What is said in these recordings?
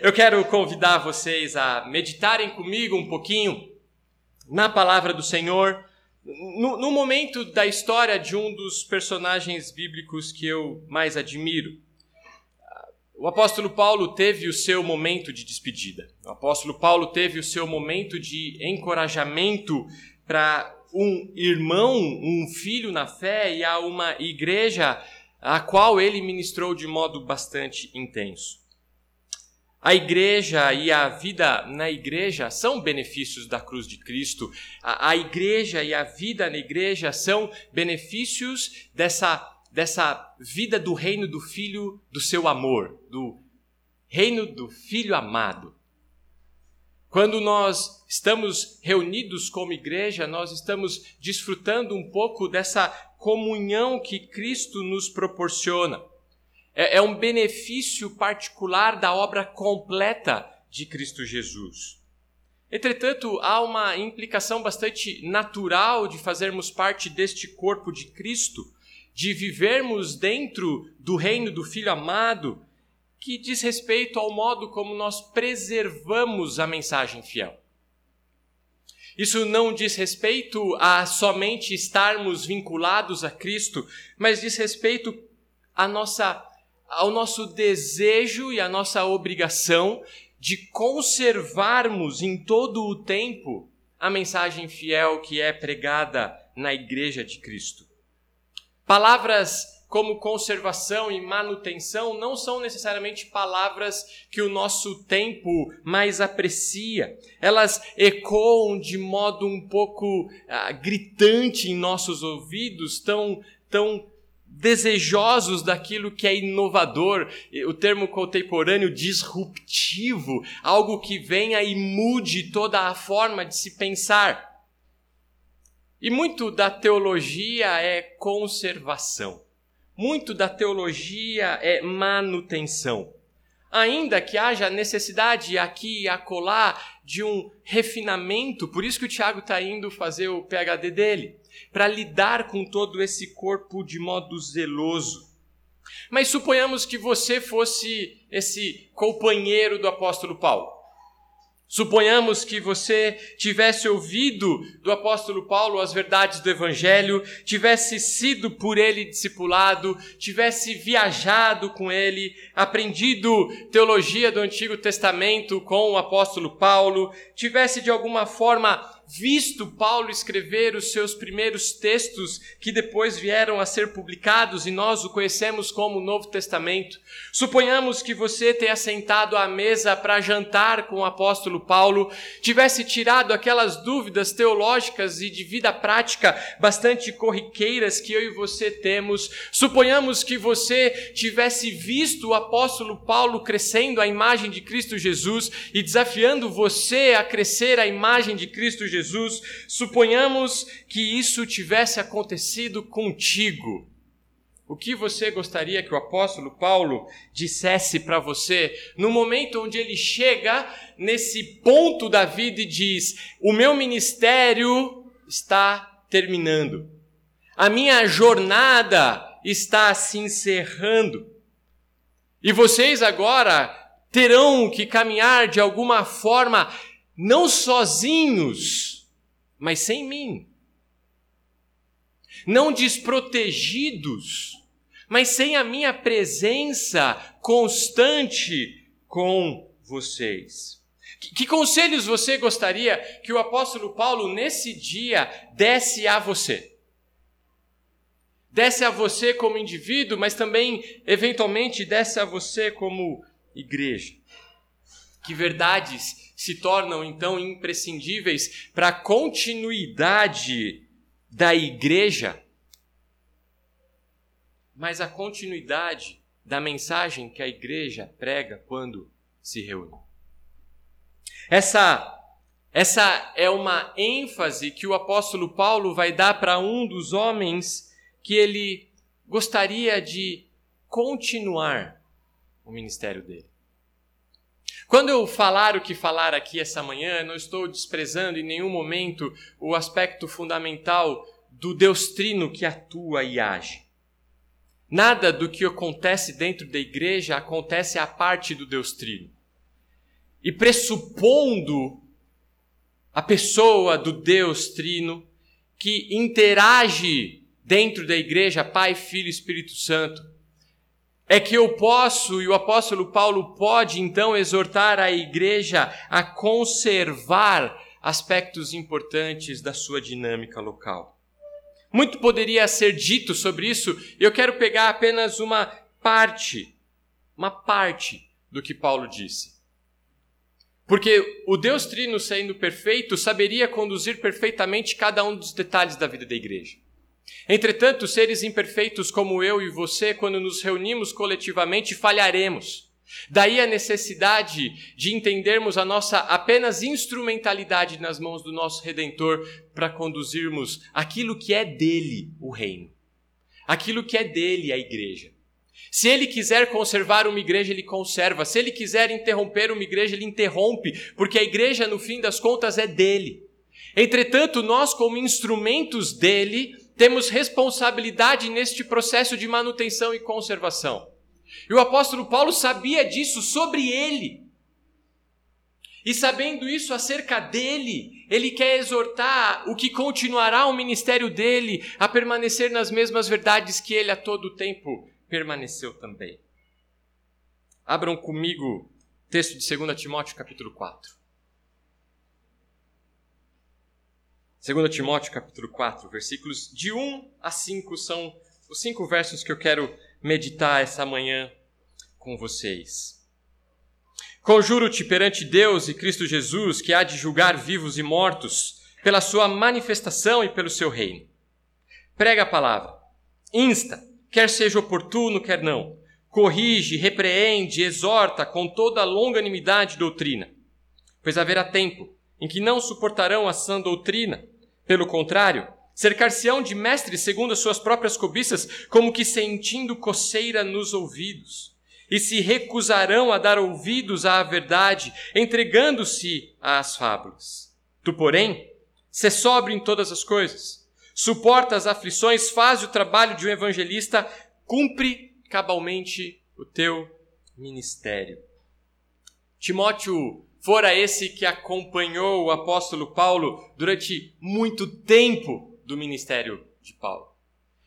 Eu quero convidar vocês a meditarem comigo um pouquinho na palavra do Senhor, no, no, momento da história de um dos personagens bíblicos que eu mais admiro. O apóstolo Paulo teve o seu momento de despedida. O apóstolo Paulo teve o seu momento de encorajamento para um irmão, um filho na fé e a uma igreja a qual ele ministrou de modo bastante intenso. A igreja e a vida na igreja são benefícios da cruz de Cristo. A, a, igreja e a vida na igreja são benefícios dessa, dessa vida do reino do Filho do seu amor, do reino do Filho amado. Quando nós estamos reunidos como igreja, nós estamos desfrutando um pouco dessa comunhão que Cristo nos proporciona. É, é um benefício particular da obra completa de Cristo Jesus. Entretanto, há uma implicação bastante natural de fazermos parte deste corpo de Cristo, de vivermos dentro do reino do Filho amado, que diz respeito ao modo como nós preservamos a mensagem fiel. Isso não diz respeito a somente estarmos vinculados a Cristo, mas diz respeito à nossa, ao nosso desejo e à nossa obrigação de conservarmos em todo o tempo a mensagem fiel que é pregada na Igreja de Cristo. Palavras como conservação e manutenção não são necessariamente palavras que o nosso tempo mais aprecia. Elas ecoam de modo um pouco ah, gritante em nossos ouvidos, tão, tão desejosos daquilo que é inovador, o termo contemporâneo disruptivo, algo que venha e mude toda a forma de se pensar. E muito da teologia é conservação. Muito da teologia é manutenção. Ainda que haja necessidade aqui e acolá de um refinamento, por isso que o Tiago está indo fazer o PhD dele, para lidar com todo esse corpo de modo zeloso. Mas suponhamos que você fosse esse companheiro do apóstolo Paulo. Suponhamos que você tivesse ouvido do apóstolo Paulo as verdades do evangelho, tivesse sido por ele discipulado, tivesse viajado com ele, aprendido teologia do Antigo Testamento com o apóstolo Paulo, tivesse de alguma forma visto Paulo escrever os seus primeiros textos que depois vieram a ser publicados e nós o conhecemos como Novo Testamento. Suponhamos que você tenha sentado à mesa para jantar com o apóstolo Paulo, tivesse tirado aquelas dúvidas teológicas e de vida prática bastante corriqueiras que eu e você temos. Suponhamos que você tivesse visto o apóstolo Paulo crescendo a imagem de Cristo Jesus e desafiando você a crescer a imagem de Cristo Jesus Jesus, suponhamos que isso tivesse acontecido contigo. O que você gostaria que o apóstolo Paulo dissesse para você no momento onde ele chega nesse ponto da vida e diz: O meu ministério está terminando, a minha jornada está se encerrando, e vocês agora terão que caminhar de alguma forma, não sozinhos, mas sem mim. Não desprotegidos, mas sem a minha presença constante com vocês. Que, que conselhos você gostaria que o apóstolo Paulo nesse dia desse a você? Desse a você como indivíduo, mas também, eventualmente, desse a você como igreja. Que verdades se tornam então imprescindíveis para a continuidade da igreja, mas a continuidade da mensagem que a igreja prega quando se reúne. Essa essa é uma ênfase que o apóstolo Paulo vai dar para um dos homens que ele gostaria de continuar o ministério dele. Quando eu falar o que falar aqui essa manhã, não estou desprezando em nenhum momento o aspecto fundamental do Deus Trino que atua e age. Nada do que acontece dentro da igreja acontece à parte do Deus Trino. e pressupondo a pessoa do Deus Trino que interage dentro da igreja, Pai, Filho e Espírito Santo, é que eu posso, e o apóstolo Paulo pode então exortar a igreja a conservar aspectos importantes da sua dinâmica local. Muito poderia ser dito sobre isso, eu quero pegar apenas uma parte, uma parte do que Paulo disse. Porque o Deus Trino, sendo perfeito, saberia conduzir perfeitamente cada um dos detalhes da vida da igreja. Entretanto, seres imperfeitos como eu e você, quando nos reunimos coletivamente, falharemos. Daí a necessidade de entendermos a nossa apenas instrumentalidade nas mãos do nosso Redentor para conduzirmos aquilo que é dele, o reino. Aquilo que é dele, a igreja. Se ele quiser conservar uma igreja, ele conserva. Se ele quiser interromper uma igreja, ele interrompe, porque a igreja, no fim das contas, é dele. Entretanto, nós, como instrumentos dele, temos responsabilidade neste processo de manutenção e conservação. E o apóstolo Paulo sabia disso sobre ele. E sabendo isso acerca dele, ele quer exortar o que continuará o ministério dele a permanecer nas mesmas verdades que ele a todo tempo permaneceu também. Abram comigo o texto de 2 Timóteo, capítulo 4. 2 Timóteo capítulo 4, versículos de 1 a 5 são os cinco versos que eu quero meditar essa manhã com vocês. Conjuro-te perante Deus e Cristo Jesus, que há de julgar vivos e mortos, pela sua manifestação e pelo seu reino. Prega a palavra, insta, quer seja oportuno, quer não. Corrige, repreende, exorta com toda a longanimidade doutrina. Pois haverá tempo em que não suportarão a sã doutrina. Pelo contrário, cercar-se-ão de mestres segundo as suas próprias cobiças, como que sentindo coceira nos ouvidos. E se recusarão a dar ouvidos à verdade, entregando-se às fábulas. Tu, porém, se sobre em todas as coisas, suporta as aflições, faz o trabalho de um evangelista, cumpre cabalmente o teu ministério. Timóteo fora esse que acompanhou o apóstolo Paulo durante muito tempo do ministério de Paulo.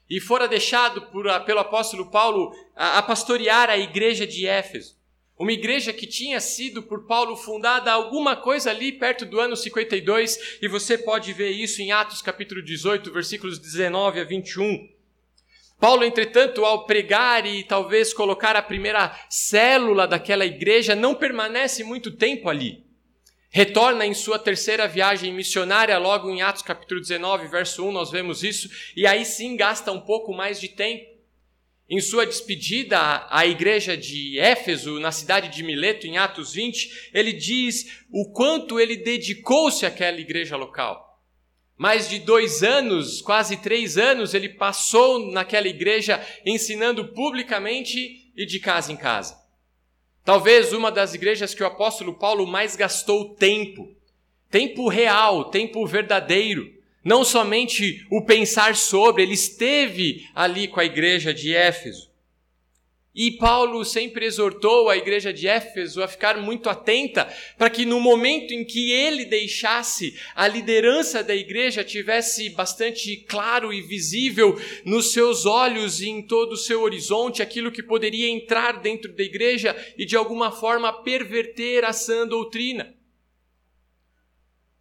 E fora deixado por, pelo apóstolo Paulo a, a pastorear a igreja de Éfeso. Uma igreja que tinha sido por Paulo fundada alguma coisa ali perto do ano 52, e você pode ver isso em Atos capítulo 18, versículos 19 a 21. Paulo, entretanto, ao pregar e talvez colocar a primeira célula daquela igreja, não permanece muito tempo ali. Retorna em sua terceira viagem missionária, logo em Atos capítulo 19, verso 1, nós vemos isso, e aí sim gasta um pouco mais de tempo. Em sua despedida à igreja de Éfeso, na cidade de Mileto, em Atos 20, ele diz o quanto ele dedicou-se àquela igreja local. Mais de dois anos, quase três anos, ele passou naquela igreja ensinando publicamente e de casa em casa. Talvez uma das igrejas que o apóstolo Paulo mais gastou tempo, tempo real, tempo verdadeiro, não somente o pensar sobre, ele esteve ali com a igreja de Éfeso. E Paulo sempre exortou a igreja de Éfeso a ficar muito atenta para que no momento em que ele deixasse a liderança da igreja tivesse bastante claro e visível nos seus olhos e em todo o seu horizonte aquilo que poderia entrar dentro da igreja e de alguma forma perverter a sã doutrina.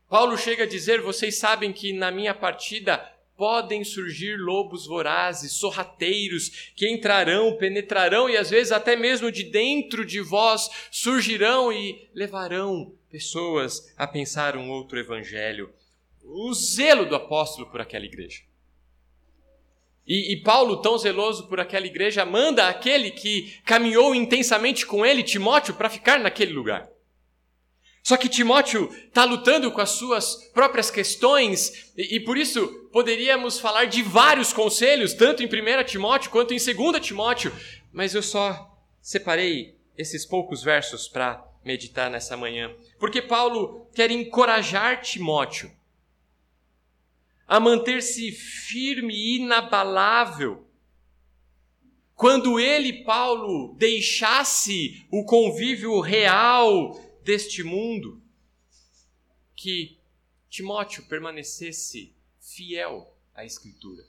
Paulo chega a dizer: Vocês sabem que na minha partida podem surgir lobos vorazes, sorrateiros, que entrarão, penetrarão e às vezes até mesmo de dentro de vós surgirão e levarão pessoas a pensar um outro evangelho. O zelo do apóstolo por aquela igreja. E, e, Paulo, tão zeloso por aquela igreja, manda aquele que caminhou intensamente com ele, Timóteo, para ficar naquele lugar. Só que Timóteo está lutando com as suas próprias questões, e, e, por isso poderíamos falar de vários conselhos, tanto em 1 Timóteo quanto em 2 Timóteo, mas eu só separei esses poucos versos para meditar nessa manhã, porque Paulo quer encorajar Timóteo a manter-se firme e inabalável. Quando ele, Paulo, deixasse o convívio real deste mundo, que Timóteo permanecesse fiel à Escritura.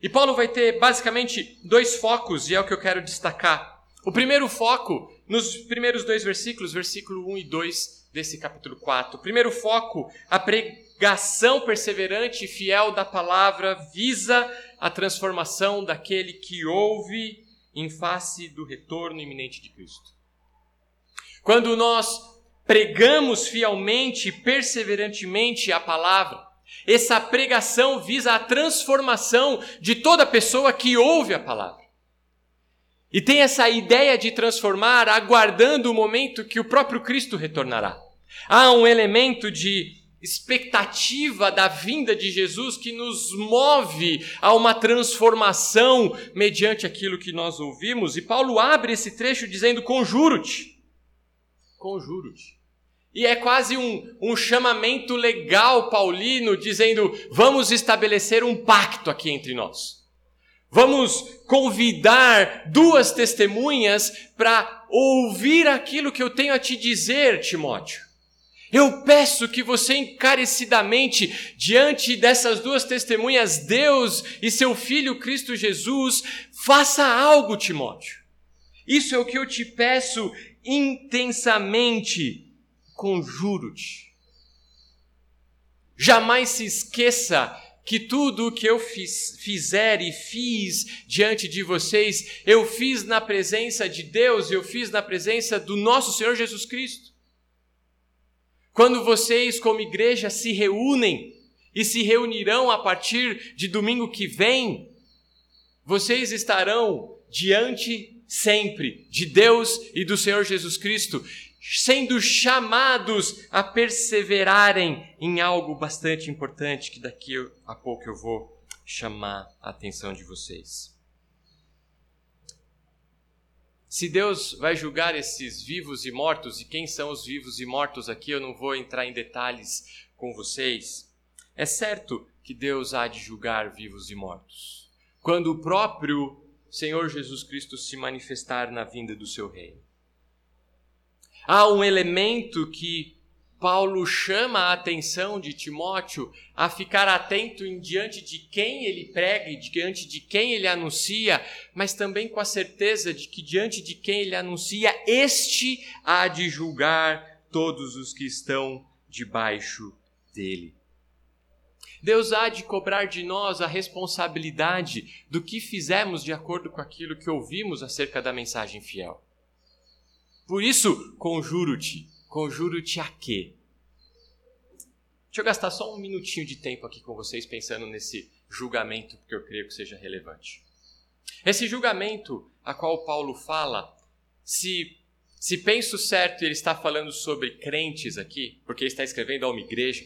E Paulo vai ter basicamente dois focos, e é o que eu quero destacar. O primeiro foco, nos primeiros dois versículos, versículo 1 e 2 desse capítulo 4. O primeiro foco, a pregação perseverante e fiel da palavra, visa a transformação daquele que ouve em face do retorno iminente de Cristo. Quando nós pregamos fielmente e perseverantemente a palavra, essa pregação visa a transformação de toda pessoa que ouve a palavra. E tem essa ideia de transformar, aguardando o momento que o próprio Cristo retornará. Há um elemento de expectativa da vinda de Jesus que nos move a uma transformação mediante aquilo que nós ouvimos. E Paulo abre esse trecho dizendo: Conjuro-te. Conjuro-te. E é quase um, um chamamento legal paulino, dizendo: vamos estabelecer um pacto aqui entre nós. Vamos convidar duas testemunhas para ouvir aquilo que eu tenho a te dizer, Timóteo. Eu peço que você encarecidamente, diante dessas duas testemunhas, Deus e seu Filho Cristo Jesus, faça algo, Timóteo. Isso é o que eu te peço intensamente, conjuro-te. Jamais se esqueça que tudo o que eu fiz, fizer e fiz diante de vocês, eu fiz na presença de Deus, eu fiz na presença do nosso Senhor Jesus Cristo. Quando vocês, como igreja, se reúnem e se reunirão a partir de domingo que vem, vocês estarão diante sempre de Deus e do Senhor Jesus Cristo, sendo chamados a perseverarem em algo bastante importante que daqui a pouco eu vou chamar a atenção de vocês. Se Deus vai julgar esses vivos e mortos, e quem são os vivos e mortos aqui, eu não vou entrar em detalhes com vocês. É certo que Deus há de julgar vivos e mortos, quando o próprio Senhor Jesus Cristo se manifestar na vinda do seu reino. Há um elemento que Paulo chama a atenção de Timóteo a ficar atento em diante de quem ele prega e diante de quem ele anuncia, mas também com a certeza de que diante de quem ele anuncia, este há de julgar todos os que estão debaixo dele. Deus há de cobrar de nós a responsabilidade do que fizemos de acordo com aquilo que ouvimos acerca da mensagem fiel. Por isso, conjuro-te Conjuro-te a quê? Deixa eu gastar só um minutinho de tempo aqui com vocês pensando nesse julgamento, porque eu creio que seja relevante. Esse julgamento a qual Paulo fala, se, se penso certo, ele está falando sobre crentes aqui, porque ele está escrevendo a uma igreja.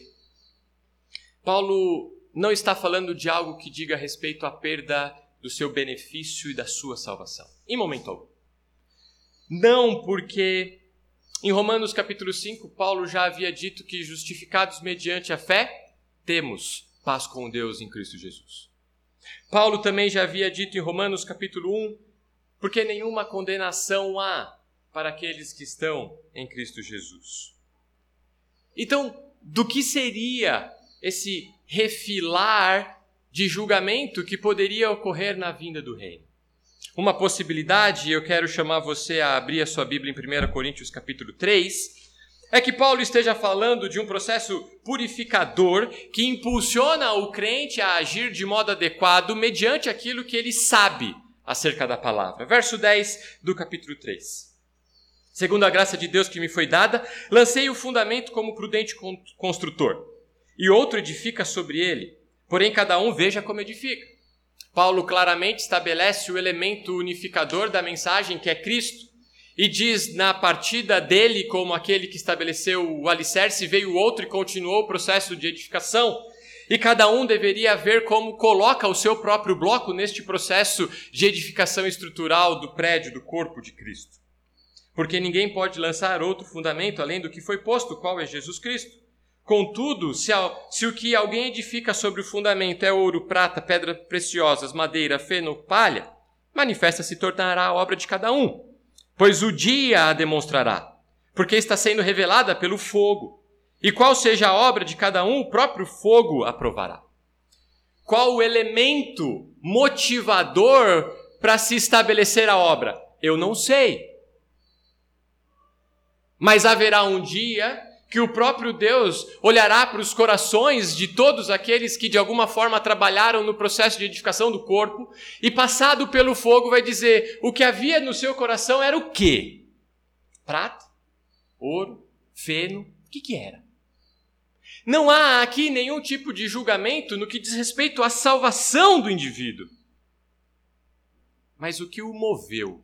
Paulo não está falando de algo que diga respeito à perda do seu benefício e da sua salvação. Em momento algum. Não porque em Romanos capítulo 5, Paulo já havia dito que justificados mediante a fé, temos paz com Deus em Cristo Jesus. Paulo também já havia dito em Romanos capítulo 1, porque nenhuma condenação há para aqueles que estão em Cristo Jesus. Então, do que seria esse refilar de julgamento que poderia ocorrer na vinda do reino? Uma possibilidade, eu quero chamar você a abrir a sua Bíblia em 1 Coríntios capítulo 3, é que Paulo esteja falando de um processo purificador que impulsiona o crente a agir de modo adequado mediante aquilo que ele sabe acerca da palavra. Verso 10 do capítulo 3. Segundo a graça de Deus que me foi dada, lancei o fundamento como prudente construtor, e outro edifica sobre ele. Porém, cada um veja como edifica. Paulo claramente estabelece o elemento unificador da mensagem, que é Cristo, e diz na partida dele, como aquele que estabeleceu o alicerce, veio outro e continuou o processo de edificação. E cada um deveria ver como coloca o seu próprio bloco neste processo de edificação estrutural do prédio, do corpo de Cristo. Porque ninguém pode lançar outro fundamento além do que foi posto, qual é Jesus Cristo. Contudo, se, se, o que alguém edifica sobre o fundamento é ouro, prata, pedras preciosas, madeira, feno, palha, manifesta se tornará a obra de cada um, pois o dia a demonstrará, porque está sendo revelada pelo fogo. E qual seja a obra de cada um, o próprio fogo aprovará. Qual o elemento motivador para se estabelecer a obra? Eu não sei. Mas haverá um dia que o próprio Deus olhará para os corações de todos aqueles que de alguma forma trabalharam no processo de edificação do corpo e passado pelo fogo vai dizer: o que havia no seu coração era o quê? Prata, ouro, feno, o que que era? Não há aqui nenhum tipo de julgamento no que diz respeito à salvação do indivíduo. Mas o que o moveu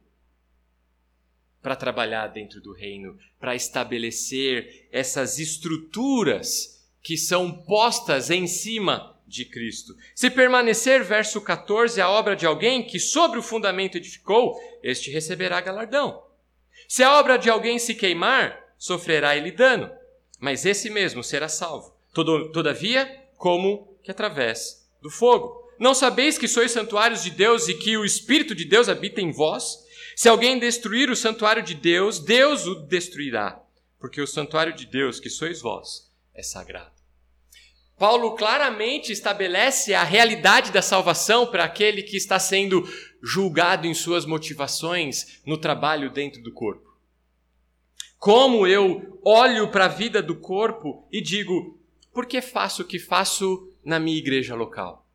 para trabalhar dentro do reino, para estabelecer essas estruturas que são postas em cima de Cristo. Se permanecer, verso 14, a obra de alguém que sobre o fundamento edificou, este receberá galardão. Se a obra de alguém se queimar, sofrerá ele dano, mas esse mesmo será salvo. Todavia, como que através do fogo. Não sabeis que sois santuários de Deus e que o Espírito de Deus habita em vós? Se alguém destruir o santuário de Deus, Deus o destruirá, porque o santuário de Deus, que sois vós, é sagrado. Paulo claramente estabelece a realidade da salvação para aquele que está sendo julgado em suas motivações no trabalho dentro do corpo. Como eu olho para a vida do corpo e digo, por que faço o que faço na minha igreja local?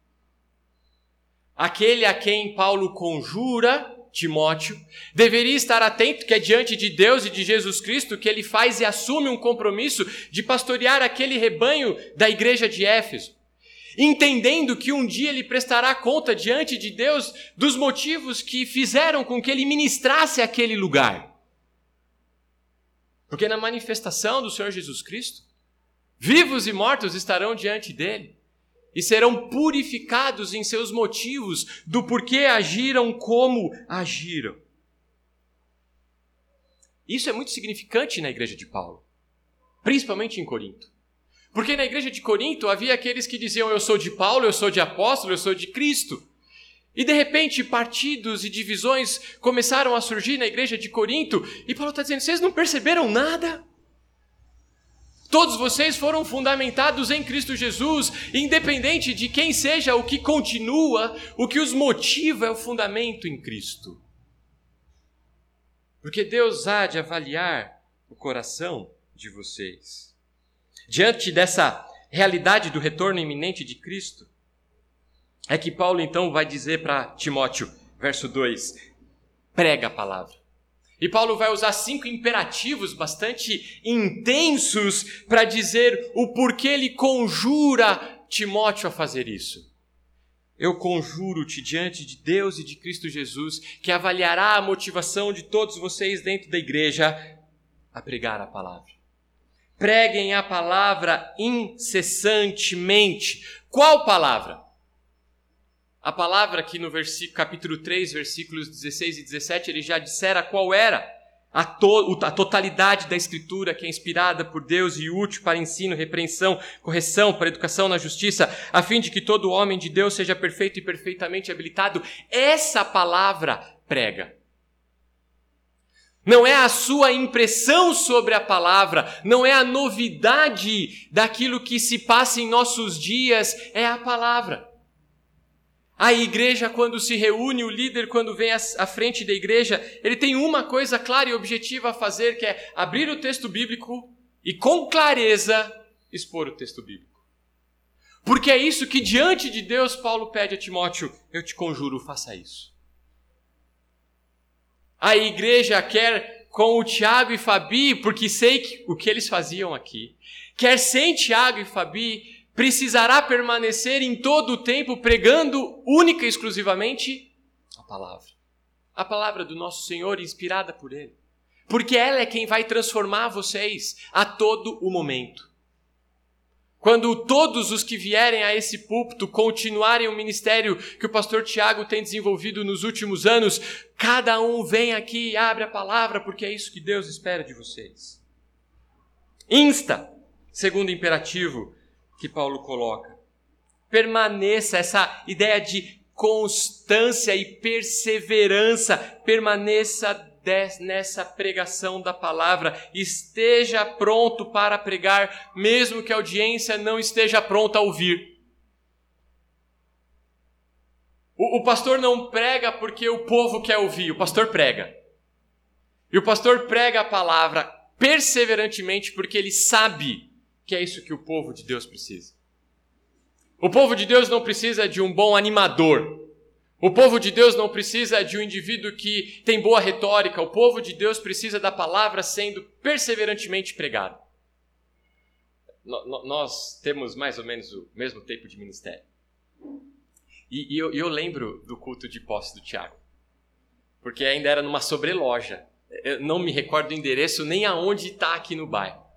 Aquele a quem Paulo conjura Timóteo, deveria estar atento que é diante de Deus e de Jesus Cristo que ele faz e assume um compromisso de pastorear aquele rebanho da igreja de Éfeso, entendendo que um dia ele prestará conta diante de Deus dos motivos que fizeram com que ele ministrasse aquele lugar. Porque na manifestação do Senhor Jesus Cristo, vivos e mortos estarão diante dele e serão purificados em seus motivos do porquê agiram como agiram. Isso é muito significante na igreja de Paulo, principalmente em Corinto. Porque na igreja de Corinto havia aqueles que diziam: Eu sou de Paulo, eu sou de apóstolo, eu sou de Cristo. E de repente partidos e divisões começaram a surgir na igreja de Corinto, e Paulo está dizendo: Vocês não perceberam nada? Todos vocês foram fundamentados em Cristo Jesus, independente de quem seja o que continua, o que os motiva é o fundamento em Cristo. Porque Deus há de avaliar o coração de vocês. Diante dessa realidade do retorno iminente de Cristo, é que Paulo então vai dizer para Timóteo, verso 2: prega a palavra. E Paulo vai usar cinco imperativos bastante intensos para dizer o porquê ele conjura Timóteo a fazer isso. Eu conjuro-te diante de Deus e de Cristo Jesus, que avaliará a motivação de todos vocês dentro da igreja, a pregar a palavra. Preguem a palavra incessantemente. Qual palavra? A palavra que no versículo, capítulo 3, versículos 16 e 17, ele já dissera qual era a, to, a totalidade da Escritura que é inspirada por Deus e útil para ensino, repreensão, correção, para educação na justiça, a fim de que todo homem de Deus seja perfeito e perfeitamente habilitado. Essa palavra prega. Não é a sua impressão sobre a palavra, não é a novidade daquilo que se passa em nossos dias, é a palavra. A igreja, quando se reúne, o líder, quando vem à frente da igreja, ele tem uma coisa clara e objetiva a fazer, que é abrir o texto bíblico e, com clareza, expor o texto bíblico. Porque é isso que, diante de Deus, Paulo pede a Timóteo: eu te conjuro, faça isso. A igreja quer com o Tiago e Fabi, porque sei que, o que eles faziam aqui, quer sem Tiago e Fabi, precisará permanecer em todo o tempo pregando única e exclusivamente a palavra. A palavra do nosso Senhor inspirada por Ele. Porque ela é quem vai transformar vocês a todo o momento. Quando todos os que vierem a esse púlpito continuarem o ministério que o pastor Tiago tem desenvolvido nos últimos anos, cada um vem aqui e abre a palavra, porque é isso que Deus espera de vocês. Insta, segundo imperativo, que Paulo coloca. Permaneça, essa ideia de constância e perseverança, permaneça nessa pregação da palavra. Esteja pronto para pregar, mesmo que a audiência não esteja pronta a ouvir. O, o pastor não prega porque o povo quer ouvir, o pastor prega. E o pastor prega a palavra perseverantemente porque ele sabe que é isso que o povo de Deus precisa. O povo de Deus não precisa de um bom animador. O povo de Deus não precisa de um indivíduo que tem boa retórica. O povo de Deus precisa da palavra sendo perseverantemente pregada. Nós temos mais ou menos o mesmo tempo de ministério. E, e eu, eu, lembro do culto de posse do Tiago, porque ainda era numa sobreloja. Eu não me recordo do endereço nem aonde está aqui no bairro.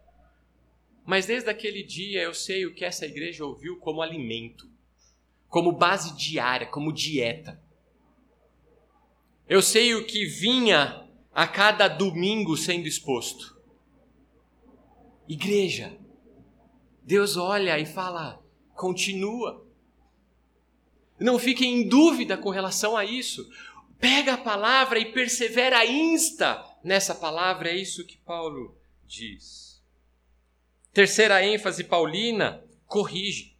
Mas desde aquele dia eu sei o que essa igreja ouviu como alimento, como base diária, como dieta. Eu sei o que vinha a cada domingo sendo exposto. Igreja, Deus olha e fala: continua. Não fique em dúvida com relação a isso. Pega a palavra e persevera, insta nessa palavra, é isso que Paulo diz. Terceira ênfase paulina, corrige.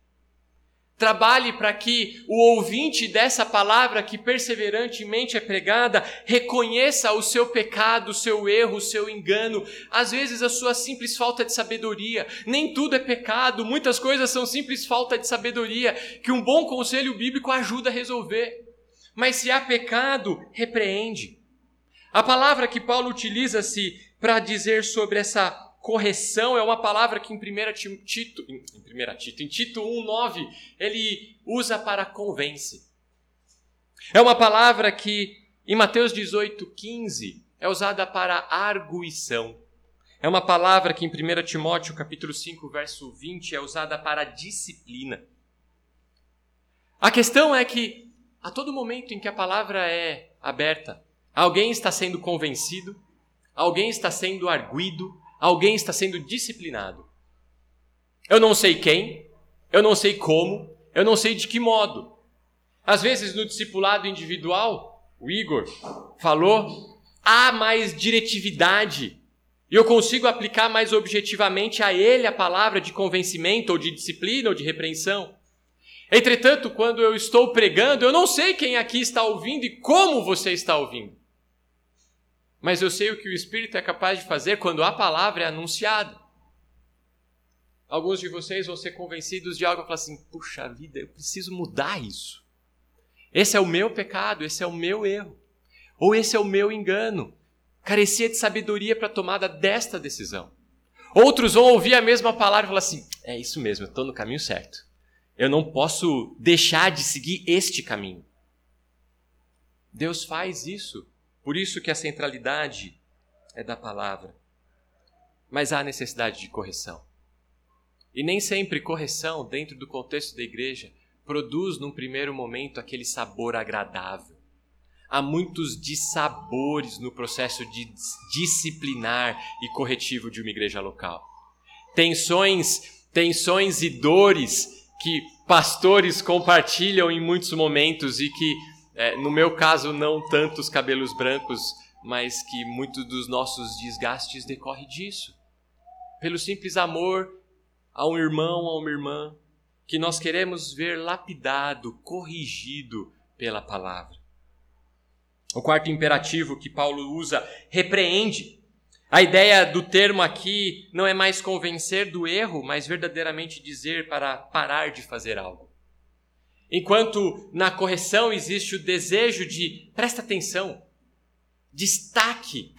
Trabalhe para que o ouvinte dessa palavra que perseverantemente é pregada reconheça o seu pecado, o seu erro, o seu engano, às vezes a sua simples falta de sabedoria. Nem tudo é pecado, muitas coisas são simples falta de sabedoria que um bom conselho bíblico ajuda a resolver. Mas se há pecado, repreende. A palavra que Paulo utiliza-se para dizer sobre essa correção é uma palavra que em 1 Tito, em 1 Tito, em Tito 1:9, ele usa para convence. É uma palavra que em Mateus 18:15 é usada para arguição. É uma palavra que em 1 Timóteo capítulo 5, verso 20 é usada para disciplina. A questão é que a todo momento em que a palavra é aberta, alguém está sendo convencido, alguém está sendo arguído, alguém está sendo disciplinado. Eu não sei quem, eu não sei como, eu não sei de que modo. Às vezes, no discipulado individual, o Igor falou, há mais diretividade. E eu consigo aplicar mais objetivamente a ele a palavra de convencimento, ou de disciplina, ou de repreensão. Entretanto, quando eu estou pregando, eu não sei quem aqui está ouvindo e como você está ouvindo. Mas eu sei o que o Espírito é capaz de fazer quando a palavra é anunciada. Alguns de vocês vão ser convencidos de algo e falar assim: puxa vida, eu preciso mudar isso. Esse é o meu pecado, esse é o meu erro. Ou esse é o meu engano. Carecia de sabedoria para a tomada desta decisão. Outros vão ouvir a mesma palavra e falar assim: é isso mesmo, eu estou no caminho certo. Eu não posso deixar de seguir este caminho. Deus faz isso por isso que a centralidade é da palavra. Mas há necessidade de correção. E nem sempre correção, dentro do contexto da igreja, produz num primeiro momento aquele sabor agradável. Há muitos dissabores no processo de disciplinar e corretivo de uma igreja local. Tensões, tensões e dores que pastores compartilham em muitos momentos e que é, no meu caso, não tantos cabelos brancos, mas que muito dos nossos desgastes decorre disso. Pelo simples amor a um irmão, a uma irmã, que nós queremos ver lapidado, corrigido pela palavra. O quarto imperativo que Paulo usa, repreende. A ideia do termo aqui não é mais convencer do erro, mas verdadeiramente dizer para parar de fazer algo. Enquanto na correção existe o desejo de presta atenção, destaque,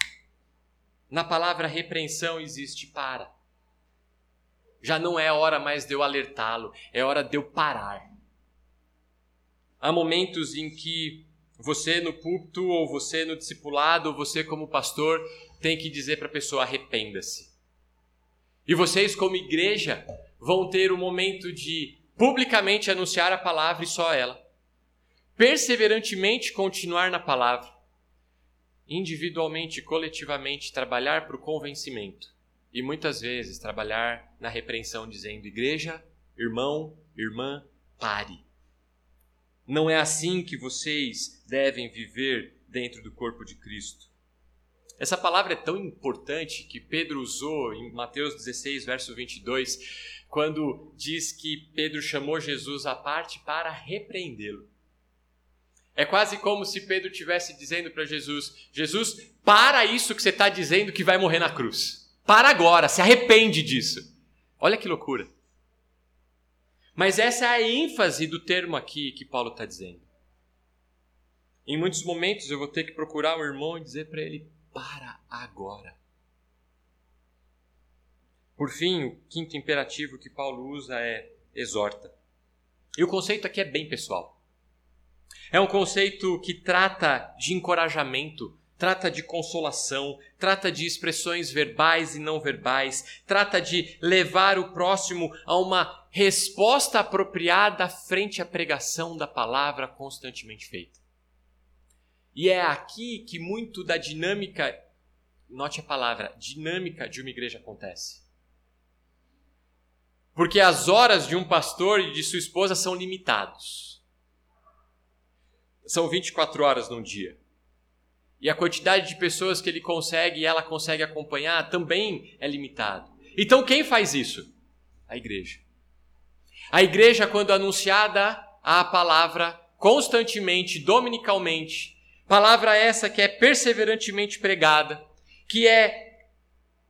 na palavra repreensão existe para. Já não é hora mais de eu alertá-lo, é hora de eu parar. Há momentos em que você no púlpito, ou você no discipulado, ou você como pastor, tem que dizer para a pessoa: arrependa-se. E vocês, como igreja, vão ter o um momento de publicamente anunciar a palavra e só ela. Perseverantemente continuar na palavra. Individualmente coletivamente trabalhar para o convencimento. E muitas vezes trabalhar na repreensão, dizendo: igreja, irmão, irmã, pare. Não é assim que vocês devem viver dentro do corpo de Cristo. Essa palavra é tão importante que Pedro usou em Mateus 16, verso 22, quando diz que Pedro chamou Jesus à parte para repreendê-lo. É quase como se Pedro estivesse dizendo para Jesus: Jesus, para isso que você está dizendo que vai morrer na cruz. Para agora, se arrepende disso. Olha que loucura. Mas essa é a ênfase do termo aqui que Paulo está dizendo. Em muitos momentos eu vou ter que procurar um irmão e dizer para ele: para agora. Por fim, o quinto imperativo que Paulo usa é exorta. E o conceito aqui é bem pessoal. É um conceito que trata de encorajamento, trata de consolação, trata de expressões verbais e não verbais, trata de levar o próximo a uma resposta apropriada frente à pregação da palavra constantemente feita. E é aqui que muito da dinâmica, note a palavra, dinâmica de uma igreja acontece. Porque as horas de um pastor e de sua esposa são limitados. São 24 horas num dia. E a quantidade de pessoas que ele consegue e ela consegue acompanhar também é limitado. Então quem faz isso? A igreja. A igreja, quando anunciada a palavra constantemente, dominicalmente, palavra essa que é perseverantemente pregada, que é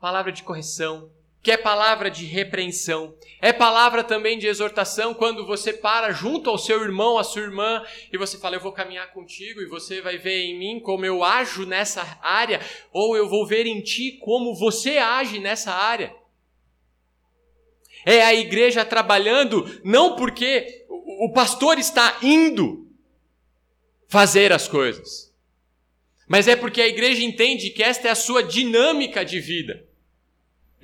palavra de correção, que é palavra de repreensão, é palavra também de exortação quando você para junto ao seu irmão, à sua irmã, e você fala: Eu vou caminhar contigo e você vai ver em mim como eu ajo nessa área, ou eu vou ver em ti como você age nessa área. É a igreja trabalhando não porque o pastor está indo fazer as coisas, mas é porque a igreja entende que esta é a sua dinâmica de vida.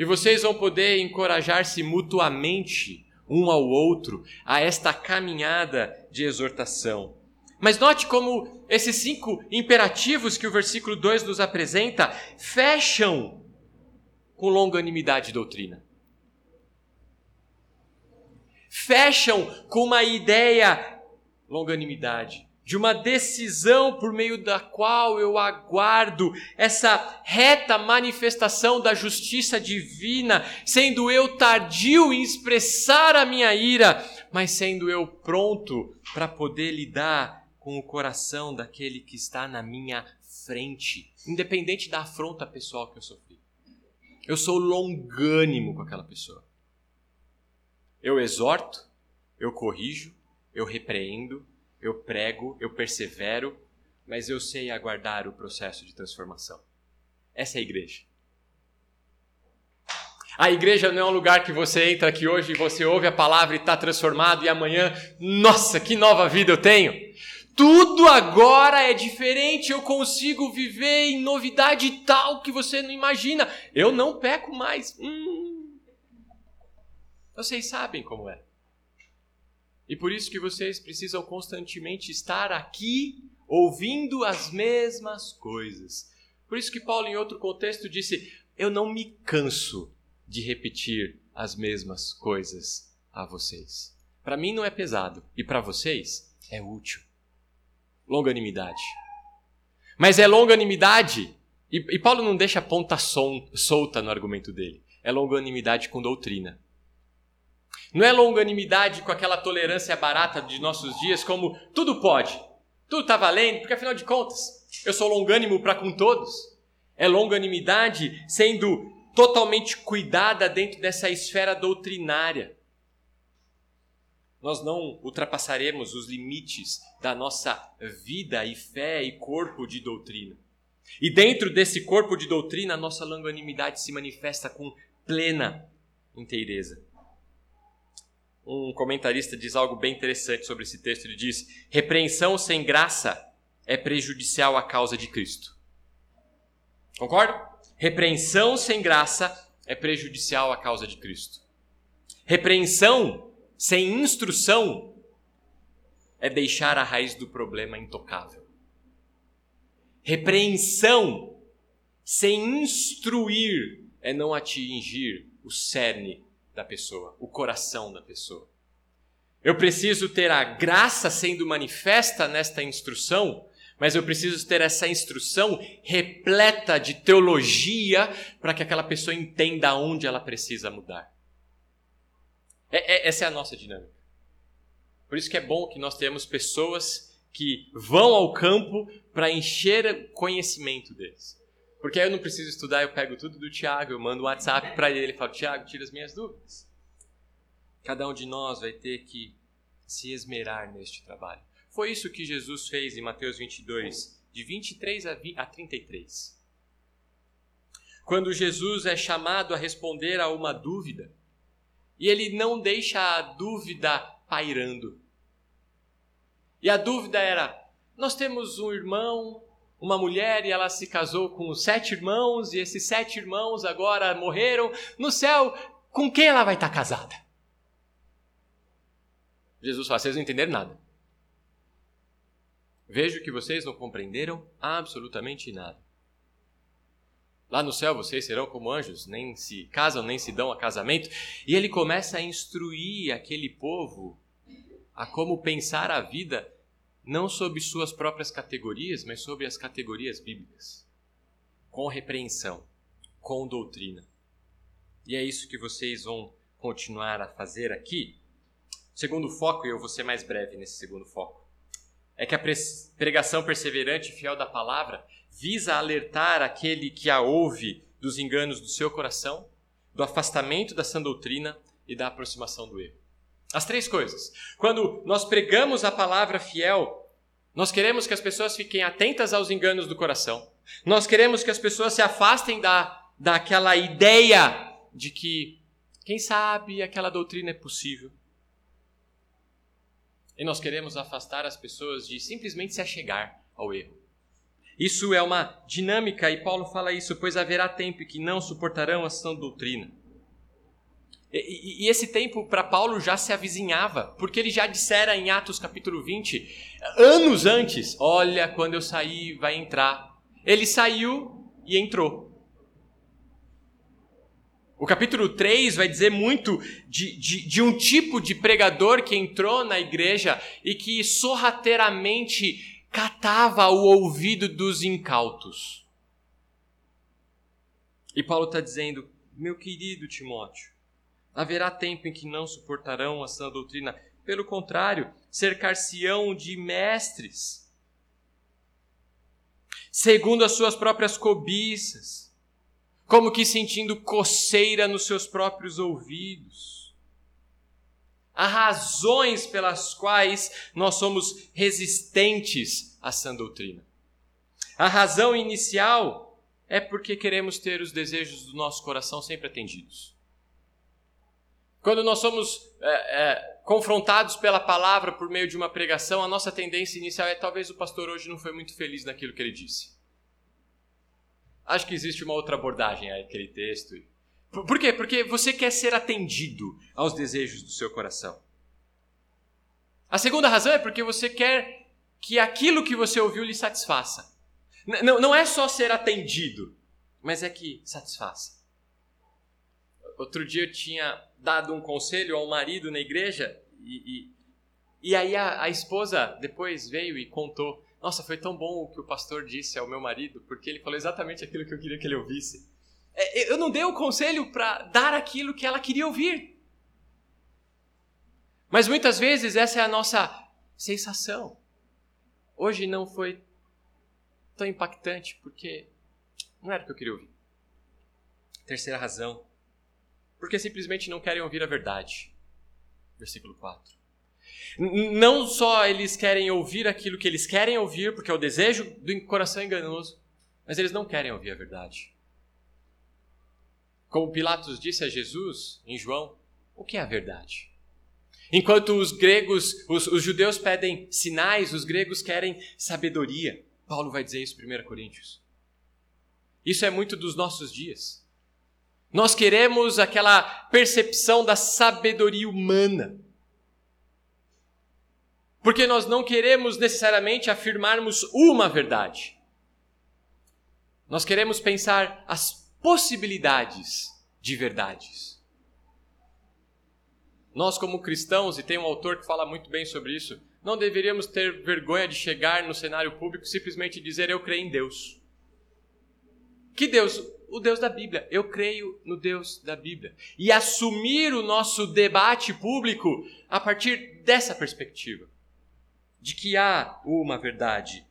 E vocês vão poder encorajar-se mutuamente um ao outro a esta caminhada de exortação. Mas note como esses cinco imperativos que o versículo 2 nos apresenta fecham com longanimidade e doutrina. Fecham com uma ideia longanimidade de uma decisão por meio da qual eu aguardo essa reta manifestação da justiça divina, sendo eu tardio em expressar a minha ira, mas sendo eu pronto para poder lidar com o coração daquele que está na minha frente, independente da afronta pessoal que eu sofri. Eu sou longânimo com aquela pessoa. Eu exorto, eu corrijo, eu repreendo, eu prego, eu persevero, mas eu sei aguardar o processo de transformação. Essa é a igreja. A igreja não é um lugar que você entra aqui hoje e você ouve a palavra e está transformado e amanhã, nossa, que nova vida eu tenho. Tudo agora é diferente, eu consigo viver em novidade tal que você não imagina. Eu não peco mais. Hum. Vocês sabem como é. E por isso que vocês precisam constantemente estar aqui ouvindo as mesmas coisas. Por isso que Paulo, em outro contexto, disse: Eu não me canso de repetir as mesmas coisas a vocês. Para mim não é pesado e para vocês é útil. Longanimidade. Mas é longanimidade, e, e Paulo não deixa a ponta solta no argumento dele. É longanimidade com doutrina. Não é longanimidade com aquela tolerância barata de nossos dias, como tudo pode, tudo está valendo, porque afinal de contas, eu sou longânimo para com todos. É longanimidade sendo totalmente cuidada dentro dessa esfera doutrinária. Nós não ultrapassaremos os limites da nossa vida e fé e corpo de doutrina. E dentro desse corpo de doutrina, a nossa longanimidade se manifesta com plena inteireza um comentarista diz algo bem interessante sobre esse texto. Ele diz: repreensão sem graça é prejudicial à causa de Cristo. Concorda? Repreensão sem graça é prejudicial à causa de Cristo. Repreensão sem instrução é deixar a raiz do problema intocável. Repreensão sem instruir é não atingir o cerne da pessoa, o coração da pessoa. Eu preciso ter a graça sendo manifesta nesta instrução, Mas eu preciso ter essa instrução repleta de teologia para que aquela pessoa entenda onde ela precisa mudar. É, é, essa é a nossa dinâmica. Por isso que é bom que nós tenhamos pessoas que vão ao campo para encher conhecimento deles. Porque aí eu não preciso estudar, eu pego tudo do Tiago, eu mando um WhatsApp para ele falo: Tiago, tira as minhas dúvidas. Cada um de nós vai ter que se esmerar neste trabalho. Foi isso que Jesus fez em Mateus 22, de 23 a 33. Quando Jesus é chamado a responder a uma dúvida, e ele não deixa a dúvida pairando. E a dúvida era: nós temos um irmão uma mulher e ela se casou com sete irmãos, e esses sete irmãos agora morreram. No céu, com quem ela vai estar casada? Jesus fala: vocês não entenderam nada. Vejo que vocês não compreenderam absolutamente nada. Lá no céu vocês serão como anjos, nem se casam, nem se dão a casamento. E ele começa a instruir aquele povo a como pensar a vida não sob suas próprias categorias, mas sob as categorias bíblicas, com repreensão, com doutrina. E é isso que vocês vão continuar a fazer aqui. Segundo foco, e eu vou ser mais breve nesse segundo foco, é que a pregação perseverante e fiel da palavra visa alertar aquele que a ouve dos enganos do seu coração, do afastamento da sã doutrina e da aproximação do erro. As três coisas. Quando nós pregamos a palavra fiel, nós queremos que as pessoas fiquem atentas aos enganos do coração. Nós queremos que as pessoas se afastem da, daquela ideia de que, quem sabe, aquela doutrina é possível. E nós queremos afastar as pessoas de simplesmente se achegar ao erro. Isso é uma dinâmica, e Paulo fala isso, pois haverá tempo que não suportarão a sã doutrina. E, e, esse tempo para Paulo já se avizinhava, porque ele já dissera em Atos capítulo 20, anos antes: Olha, quando eu sair, vai entrar. Ele saiu e entrou. O capítulo 3 vai dizer muito de, de, de, um tipo de pregador que entrou na igreja e que sorrateiramente catava o ouvido dos incautos. E Paulo está dizendo: Meu querido Timóteo, Haverá tempo em que não suportarão a sã doutrina. Pelo contrário, cercar-se-ão de mestres, segundo as suas próprias cobiças, como que sentindo coceira nos seus próprios ouvidos. Há razões pelas quais nós somos resistentes à sã doutrina. A razão inicial é porque queremos ter os desejos do nosso coração sempre atendidos. Quando nós somos é, é, confrontados pela palavra por meio de uma pregação, a nossa tendência inicial é talvez o pastor hoje não foi muito feliz naquilo que ele disse. Acho que existe uma outra abordagem a aquele texto. Por quê? Porque você quer ser atendido aos desejos do seu coração. A segunda razão é porque você quer que aquilo que você ouviu lhe satisfaça. Não, não é só ser atendido, mas é que satisfaça. Outro dia eu tinha dado um conselho ao marido na igreja e, e, e aí a, a esposa depois veio e contou: Nossa, foi tão bom o que o pastor disse ao meu marido, porque ele falou exatamente aquilo que eu queria que ele ouvisse. É, eu não dei o conselho para dar aquilo que ela queria ouvir. Mas muitas vezes essa é a nossa sensação. Hoje não foi tão impactante porque não era o que eu queria ouvir. Terceira razão porque simplesmente não querem ouvir a verdade. Versículo 4. Não só eles querem ouvir aquilo que eles querem ouvir, porque é o desejo do coração enganoso, mas eles não querem ouvir a verdade. Como Pilatos disse a Jesus em João, o que é a verdade? Enquanto os gregos, os, os judeus pedem sinais, os gregos querem sabedoria. Paulo vai dizer isso em 1 Coríntios. Isso é muito dos nossos dias. Nós queremos aquela percepção da sabedoria humana. Porque nós não queremos necessariamente afirmarmos uma verdade. Nós queremos pensar as possibilidades de verdades. Nós, como cristãos, e tem um autor que fala muito bem sobre isso, não deveríamos ter vergonha de chegar no cenário público e simplesmente dizer eu creio em Deus. Que Deus? O Deus da Bíblia. Eu creio no Deus da Bíblia. E assumir o nosso debate público a partir dessa perspectiva. De que há uma verdade.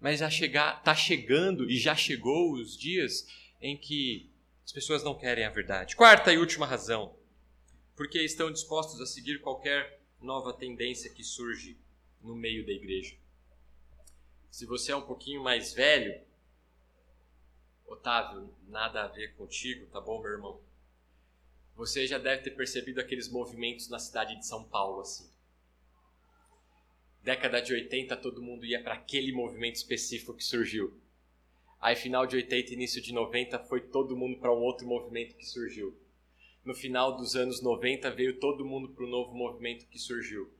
Mas está chegando e já chegou os dias em que as pessoas não querem a verdade. Quarta e última razão. Porque estão dispostos a seguir qualquer nova tendência que surge no meio da igreja. Se você é um pouquinho mais velho, Otávio, nada a ver contigo, tá bom, meu irmão? Você já deve ter percebido aqueles movimentos na cidade de São Paulo, assim. Década de 80, todo mundo ia para aquele movimento específico que surgiu. Aí, final de 80 início de 90, foi todo mundo para um outro movimento que surgiu. No final dos anos 90, veio todo mundo para o novo movimento que surgiu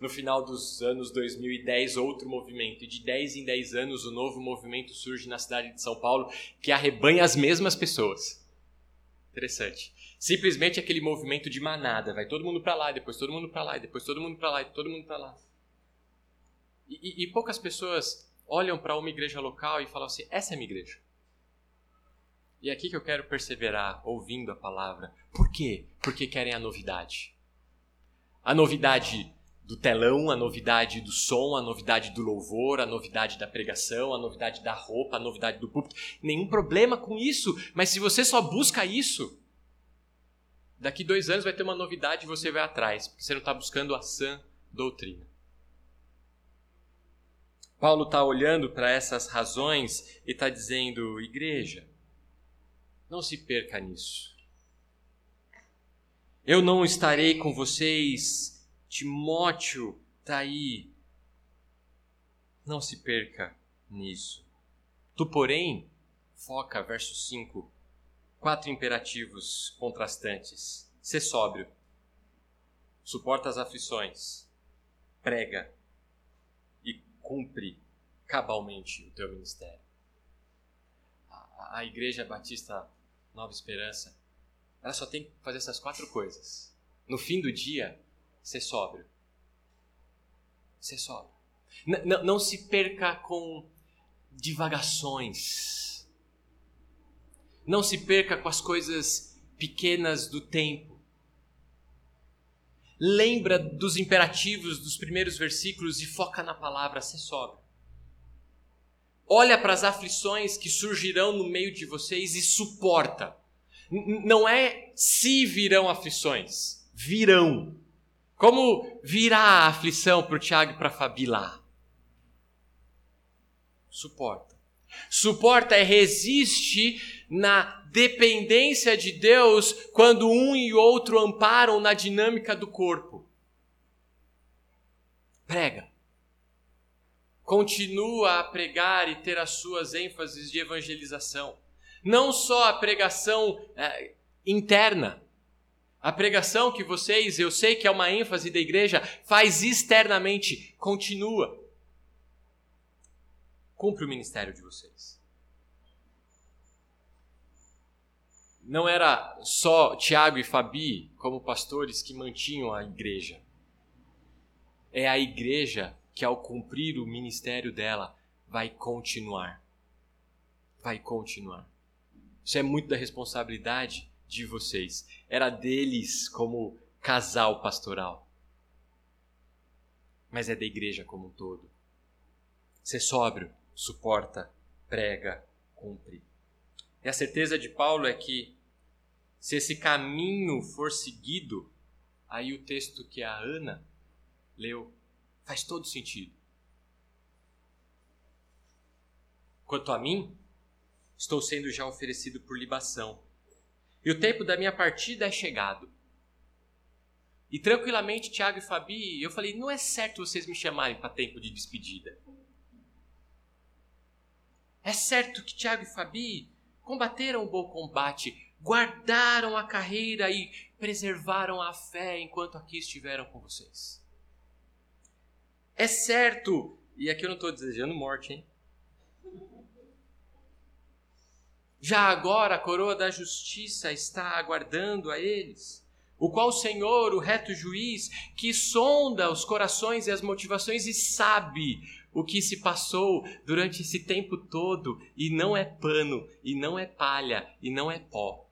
no final dos anos 2010 outro movimento. E de 10 em 10 anos o novo movimento surge na cidade de São Paulo que arrebanha as mesmas pessoas. Interessante. Simplesmente aquele movimento de manada, vai todo mundo para lá, depois todo mundo para lá, depois todo mundo para lá, e todo mundo para lá. E, e, e poucas pessoas olham para uma igreja local e falam assim: essa é a minha igreja. E é aqui que eu quero perseverar ouvindo a palavra. Por quê? Porque querem a novidade. A novidade do telão, a novidade do som, a novidade do louvor, a novidade da pregação, a novidade da roupa, a novidade do púlpito. Nenhum problema com isso, mas se você só busca isso, daqui dois anos vai ter uma novidade e você vai atrás, porque você não está buscando a sã doutrina. Paulo está olhando para essas razões e está dizendo: igreja, não se perca nisso. Eu não estarei com vocês Timóteo está aí. Não se perca nisso. Tu, porém, foca, verso 5, quatro imperativos contrastantes. Sê sóbrio, suporta as aflições, prega e cumpre cabalmente o teu ministério. A, a Igreja Batista Nova Esperança, ela só tem que fazer essas quatro coisas. No fim do dia, ser sóbrio. Ser sóbrio. N não se perca com divagações. Não se perca com as coisas pequenas do tempo. Lembra dos imperativos dos primeiros versículos e foca na palavra ser sóbrio. Olha para as aflições que surgirão no meio de vocês e suporta. N não é se virão aflições, virão. Como virá a aflição para o Tiago e para a Fabi lá? Suporta. Suporta é resiste na dependência de Deus quando um e outro amparam na dinâmica do corpo. Prega. Continua a pregar e ter as suas ênfases de evangelização. Não só a pregação é, interna, a pregação que vocês, eu sei que é uma ênfase da igreja, faz externamente, continua. Cumpre o ministério de vocês. Não era só Tiago e Fabi, como pastores, que mantinham a igreja. É a igreja que, ao cumprir o ministério dela, vai continuar. Vai continuar. Isso é muito da responsabilidade de vocês, era deles como casal pastoral. Mas é da igreja como um todo. Ser sóbrio, suporta, prega, cumpre. E a certeza de Paulo é que se esse caminho for seguido, aí o texto que a Ana leu faz todo sentido. Quanto a mim, estou sendo já oferecido por libação e o tempo da minha partida é chegado. E tranquilamente, Tiago e Fabi, eu falei: não é certo vocês me chamarem para tempo de despedida. É certo que Tiago e Fabi combateram o bom combate, guardaram a carreira e preservaram a fé enquanto aqui estiveram com vocês. É certo, e aqui eu não estou desejando morte, hein? Já agora a coroa da justiça está aguardando a eles, o qual o Senhor, o reto juiz, que sonda os corações e as motivações e sabe o que se passou durante esse tempo todo e não é pano, e não é palha, e não é pó.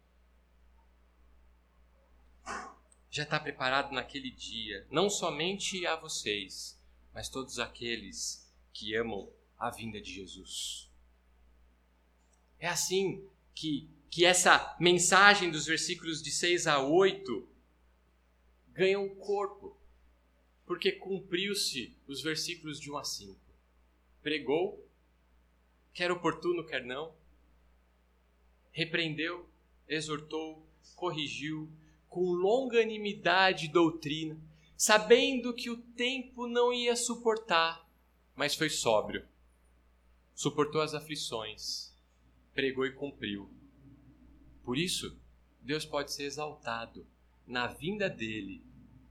Já está preparado naquele dia, não somente a vocês, mas todos aqueles que amam a vinda de Jesus. É assim que, que essa mensagem dos versículos de 6 a 8 ganha um corpo, porque cumpriu-se os versículos de 1 a 5 pregou, quer oportuno, quer não, repreendeu, exortou, corrigiu, com longanimidade e doutrina, sabendo que o tempo não ia suportar, mas foi sóbrio. Suportou as aflições, pregou e cumpriu. Por isso, Deus pode ser exaltado na vinda dele,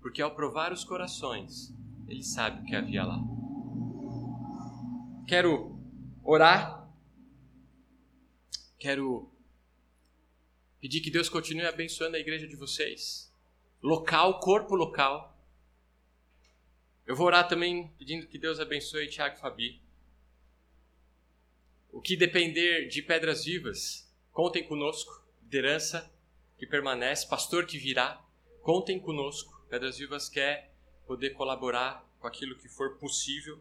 porque ao provar os corações, ele sabe o que havia lá. Quero orar. Quero pedir que Deus continue abençoando a igreja de vocês. Local, corpo local. Eu vou orar também pedindo que Deus abençoe Tiago e Fabi. O que depender de pedras vivas, contem conosco. Liderança que permanece, pastor que virá, contem conosco. Pedras Vivas quer poder colaborar com aquilo que for possível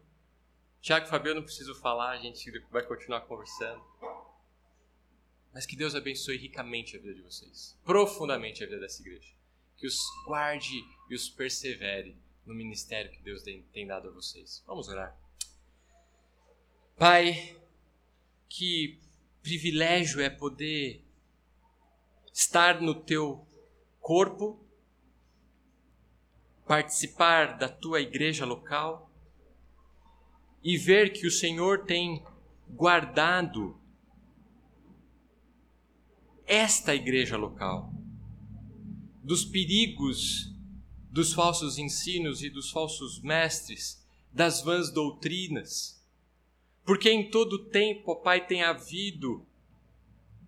Tiago e Fabio, não preciso falar, a gente vai continuar conversando. Mas que Deus abençoe ricamente a vida de vocês, profundamente a vida dessa igreja. Que os guarde e os persevere no ministério que Deus tem dado a vocês. Vamos orar. Pai, que privilégio é poder estar no teu corpo, participar da tua igreja local e ver que o Senhor tem guardado esta igreja local dos perigos dos falsos ensinos e dos falsos mestres, das vãs doutrinas. Porque em todo tempo, ó Pai, tem havido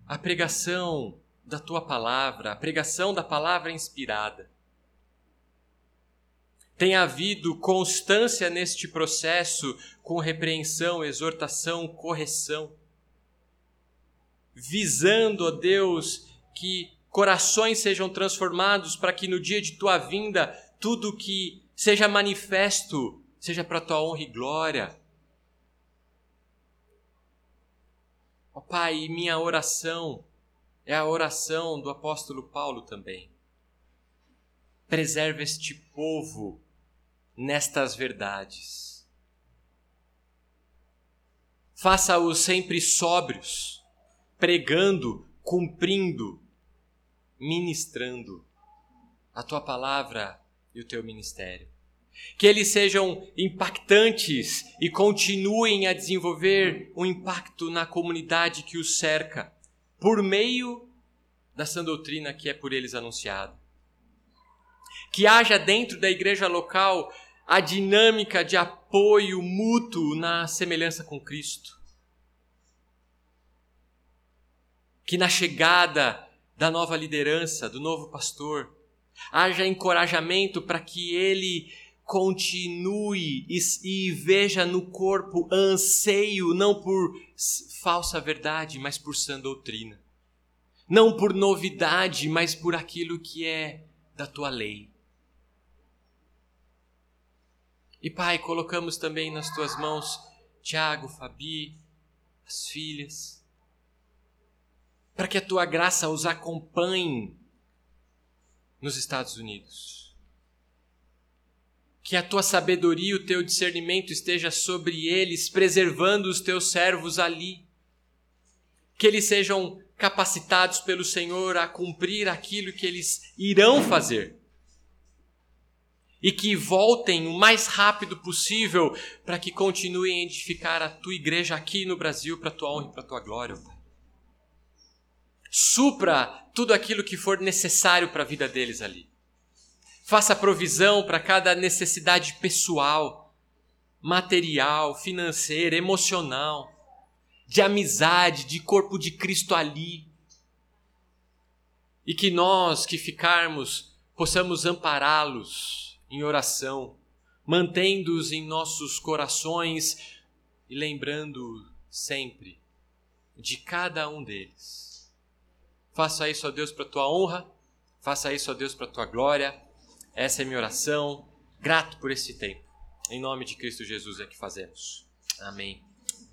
a pregação da tua palavra, a pregação da palavra inspirada. Tem havido constância neste processo com repreensão, exortação, correção, visando, ó Deus, que corações sejam transformados para que no dia de tua vinda tudo que seja manifesto seja para tua honra e glória. Ó Pai, minha oração é a oração do apóstolo Paulo também. Preserva este povo nestas verdades. Faça-os sempre sóbrios, pregando, cumprindo, ministrando a tua palavra e o teu ministério. Que eles sejam impactantes e continuem a desenvolver um impacto na comunidade que os cerca, por meio da sã doutrina que é por eles anunciada. Que haja dentro da igreja local a dinâmica de apoio mútuo na semelhança com Cristo. Que na chegada da nova liderança, do novo pastor, haja encorajamento para que ele continue e, e, veja no corpo anseio, não por falsa verdade, mas por sã doutrina. Não por novidade, mas por aquilo que é da tua lei. E Pai, colocamos também nas tuas mãos Tiago, Fabi, as filhas, para que a tua graça os acompanhe nos Estados Unidos. Que a tua sabedoria e o teu discernimento esteja sobre eles, preservando os teus servos ali. Que eles sejam capacitados pelo Senhor a cumprir aquilo que eles irão fazer e que voltem o mais rápido possível para que continuem a edificar a tua igreja aqui no Brasil para a tua honra e para a tua glória, Pai. Supra tudo aquilo que for necessário para a vida deles ali. Faça provisão para cada necessidade pessoal, material, financeira, emocional, de amizade, de corpo de Cristo ali. E que nós que ficarmos possamos ampará-los em oração, mantendo-os em nossos corações e lembrando sempre de cada um deles. Faça isso, ó Deus, para a tua honra, faça isso, ó Deus, para a tua glória. Essa é minha oração. Grato por esse tempo. Em nome de Cristo Jesus é que fazemos. Amém.